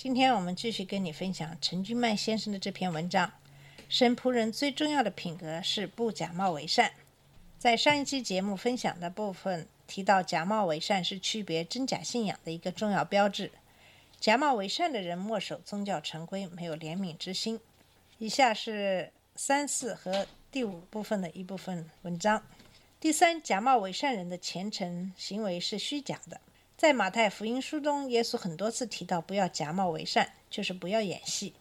今天我们继续跟你分享陈君曼先生的这篇文章。神仆人最重要的品格是不假冒为善。在上一期节目分享的部分提到，假冒为善是区别真假信仰的一个重要标志。假冒为善的人墨守宗教成规，没有怜悯之心。以下是三四和第五部分的一部分文章。第三，假冒伪善人的虔诚行为是虚假的。在马太福音书中，耶稣很多次提到不要假冒为善，就是不要演戏。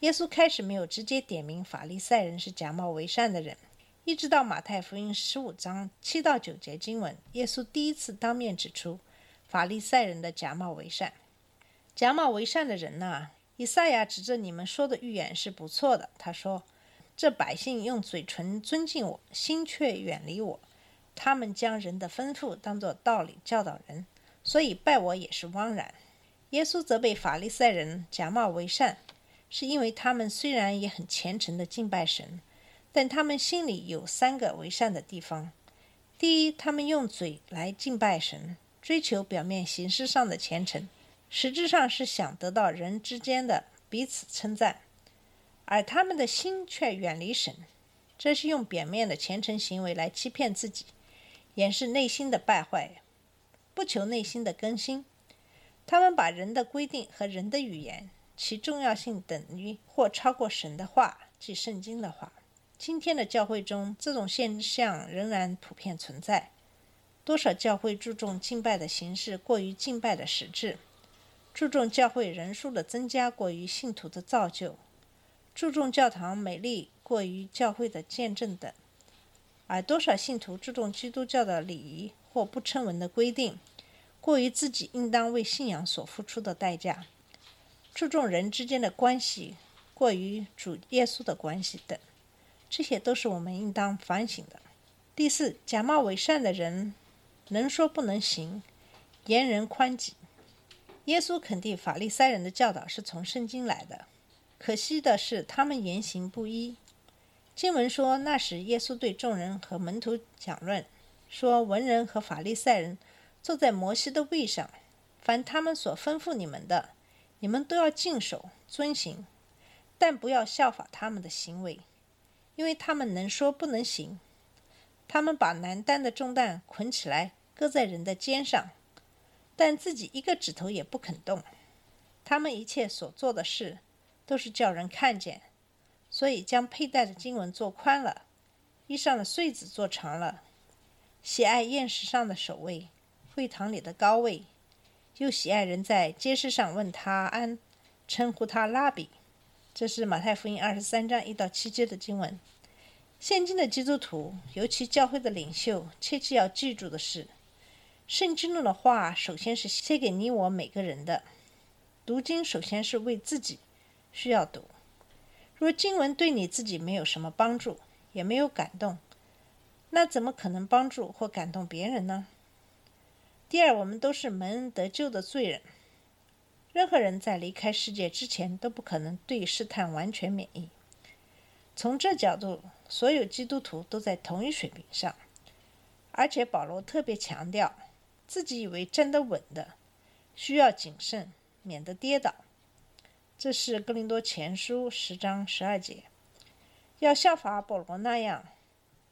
耶稣开始没有直接点名法利赛人是假冒为善的人，一直到马太福音十五章七到九节经文，耶稣第一次当面指出法利赛人的假冒为善。假冒为善的人呐、以赛亚指着你们说的预言是不错的。他说：“这百姓用嘴唇尊敬我，心却远离我。他们将人的吩咐当作道理教导人，所以拜我也是枉然。”耶稣责备法利赛人假冒为善，是因为他们虽然也很虔诚的敬拜神，但他们心里有三个为善的地方。第一，他们用嘴来敬拜神，追求表面形式上的虔诚，实质上是想得到人之间的彼此称赞，而他们的心却远离神，这是用表面的虔诚行为来欺骗自己，掩饰内心的败坏，不求内心的更新。他们把人的规定和人的语言，其重要性等于或超过神的话，即圣经的话。今天的教会中，这种现象仍然普遍存在。多少教会注重敬拜的形式，过于敬拜的实质；注重教会人数的增加，过于信徒的造就；注重教堂美丽，过于教会的见证等。而多少信徒注重基督教的礼仪或不成文的规定，过于自己应当为信仰所付出的代价；注重人之间的关系，过于主耶稣的关系等。这些都是我们应当反省的。第四，假冒伪善的人，能说不能行，言人宽己。耶稣肯定法利赛人的教导是从圣经来的，可惜的是他们言行不一。经文说，那时耶稣对众人和门徒讲论，说文人和法利赛人坐在摩西的位上，凡他们所吩咐你们的，你们都要尽守遵行，但不要效法他们的行为。因为他们能说不能行，他们把难担的重担捆起来，搁在人的肩上，但自己一个指头也不肯动。他们一切所做的事，都是叫人看见，所以将佩戴的经文做宽了，衣上的穗子做长了，喜爱宴食上的首位，会堂里的高位，又喜爱人在街市上问他安，称呼他拉比。这是马太福音二十三章一到七节的经文。现今的基督徒，尤其教会的领袖，切记要记住的是，圣经中的话，首先是写给你我每个人的。读经首先是为自己需要读。若经文对你自己没有什么帮助，也没有感动，那怎么可能帮助或感动别人呢？第二，我们都是蒙恩得救的罪人。任何人在离开世界之前都不可能对试探完全免疫。从这角度，所有基督徒都在同一水平上。而且保罗特别强调，自己以为站得稳的，需要谨慎，免得跌倒。这是哥林多前书十章十二节。要效法保罗那样，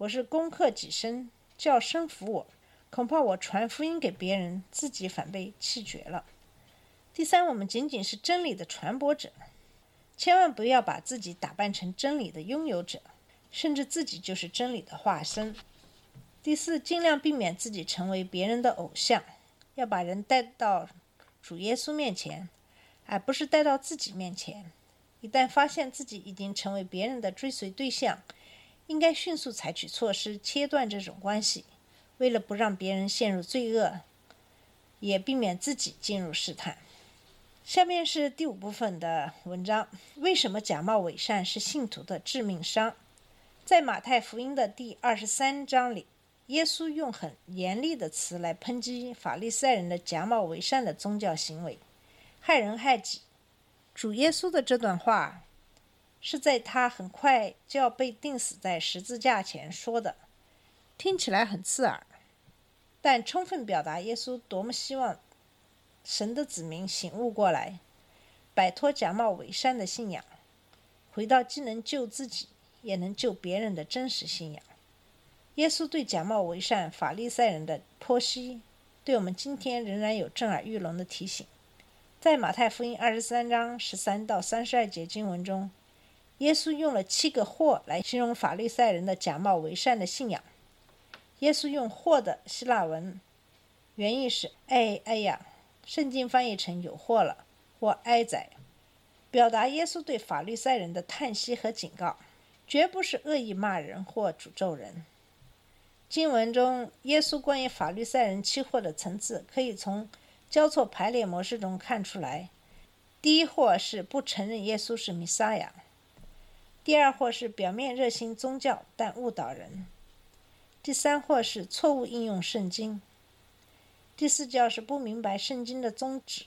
我是攻克己身，叫身服我。恐怕我传福音给别人，自己反被弃绝了。第三，我们仅仅是真理的传播者，千万不要把自己打扮成真理的拥有者，甚至自己就是真理的化身。第四，尽量避免自己成为别人的偶像，要把人带到主耶稣面前，而不是带到自己面前。一旦发现自己已经成为别人的追随对象，应该迅速采取措施切断这种关系，为了不让别人陷入罪恶，也避免自己进入试探。下面是第五部分的文章：为什么假冒伪善是信徒的致命伤？在马太福音的第二十三章里，耶稣用很严厉的词来抨击法利赛人的假冒伪善的宗教行为，害人害己。主耶稣的这段话是在他很快就要被钉死在十字架前说的，听起来很刺耳，但充分表达耶稣多么希望神的子民醒悟过来，摆脱假冒伪善的信仰，回到既能救自己也能救别人的真实信仰。耶稣对假冒伪善法利赛人的剖析，对我们今天仍然有震耳欲聋的提醒。在马太福音二十三章十三到三十二节经文中，耶稣用了七个“或”来形容法利赛人的假冒伪善的信仰。耶稣用“或”的希腊文原意是“哎哎呀”，圣经翻译成“有祸了”或“哀哉”，表达耶稣对法利赛人的叹息和警告，绝不是恶意骂人或诅咒人。经文中，耶稣关于法利赛人期货的层次，可以从。交错排列模式中看出来，第一或是不承认耶稣是弥撒亚；第二或是表面热心宗教但误导人；第三或是错误应用圣经；第四教是不明白圣经的宗旨；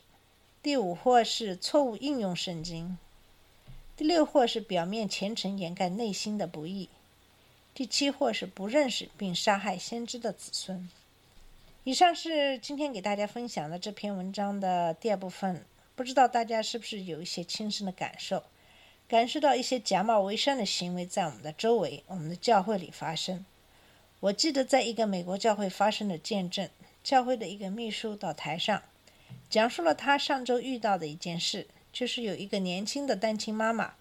第五或是错误应用圣经；第六或是表面虔诚掩盖内心的不义；第七或是不认识并杀害先知的子孙。以上是今天给大家分享的这篇文章的第二部分。不知道大家是不是有一些亲身的感受，感受到一些假冒伪善的行为在我们的周围、我们的教会里发生。我记得在一个美国教会发生的见证，教会的一个秘书到台上，讲述了他上周遇到的一件事，就是有一个年轻的单亲妈妈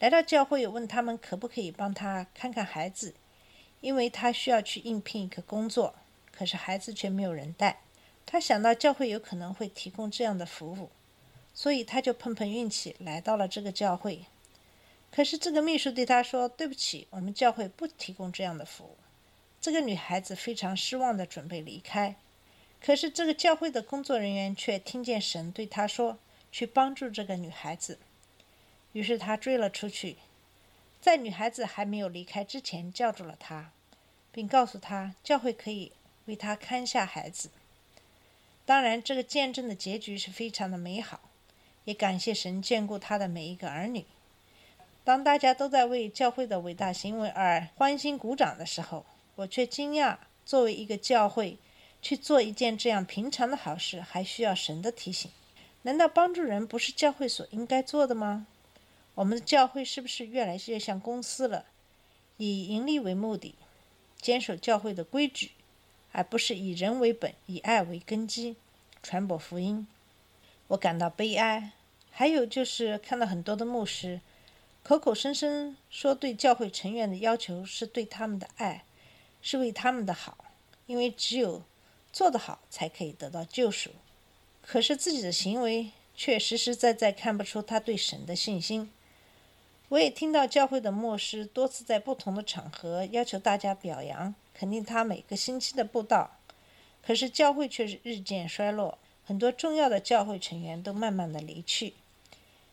来到教会，问他们可不可以帮他看看孩子，因为他需要去应聘一个工作。可是孩子却没有人带，他想到教会有可能会提供这样的服务，所以他就碰碰运气来到了这个教会。可是这个秘书对他说：“对不起，我们教会不提供这样的服务。”这个女孩子非常失望的准备离开，可是这个教会的工作人员却听见神对他说：“去帮助这个女孩子。”于是他追了出去，在女孩子还没有离开之前叫住了她，并告诉她教会可以。为她看下孩子。当然，这个见证的结局是非常的美好，也感谢神眷顾他的每一个儿女。当大家都在为教会的伟大行为而欢欣鼓掌的时候，我却惊讶：作为一个教会去做一件这样平常的好事，还需要神的提醒？难道帮助人不是教会所应该做的吗？我们的教会是不是越来越像公司了，以盈利为目的，坚守教会的规矩？而不是以人为本，以爱为根基，传播福音。我感到悲哀。还有就是看到很多的牧师，口口声声说对教会成员的要求是对他们的爱，是为他们的好，因为只有做得好才可以得到救赎。可是自己的行为却实实在在看不出他对神的信心。我也听到教会的牧师多次在不同的场合要求大家表扬。肯定他每个星期的布道，可是教会却是日渐衰落，很多重要的教会成员都慢慢的离去。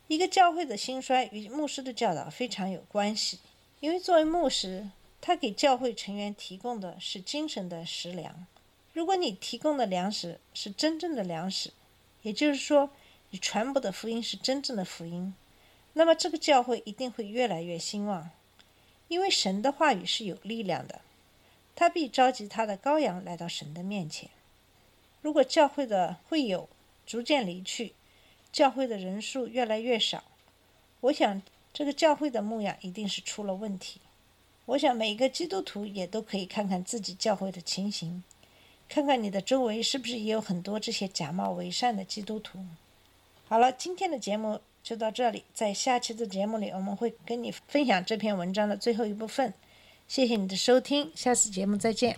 一个教会的兴衰与牧师的教导非常有关系，因为作为牧师，他给教会成员提供的是精神的食粮。如果你提供的粮食是真正的粮食，也就是说你传播的福音是真正的福音，那么这个教会一定会越来越兴旺，因为神的话语是有力量的。他必召集他的羔羊来到神的面前。如果教会的会友逐渐离去，教会的人数越来越少，我想这个教会的牧养一定是出了问题。我想每一个基督徒也都可以看看自己教会的情形，看看你的周围是不是也有很多这些假冒伪善的基督徒。好了，今天的节目就到这里，在下期的节目里，我们会跟你分享这篇文章的最后一部分。谢谢你的收听，下次节目再见。